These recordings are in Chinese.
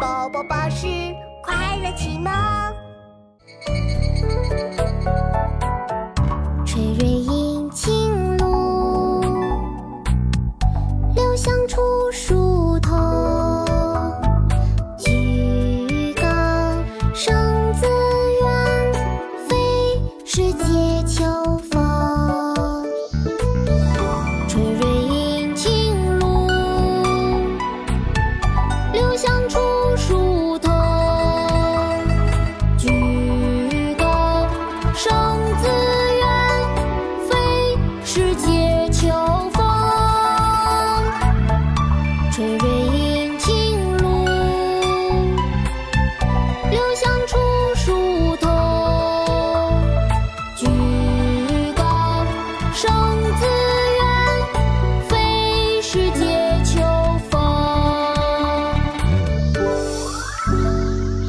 宝宝巴士快乐启蒙。垂蕊饮清露，留香出疏桐。举高声自远，非是藉秋是解秋风吹蕊引，清露柳香出疏桐。居高声自远，非是藉秋风。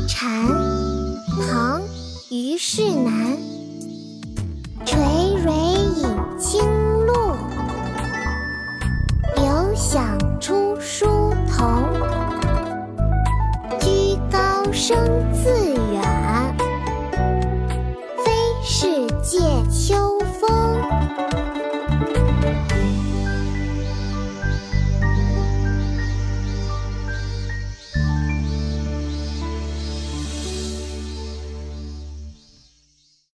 禅唐虞世南。想出书头，居高声。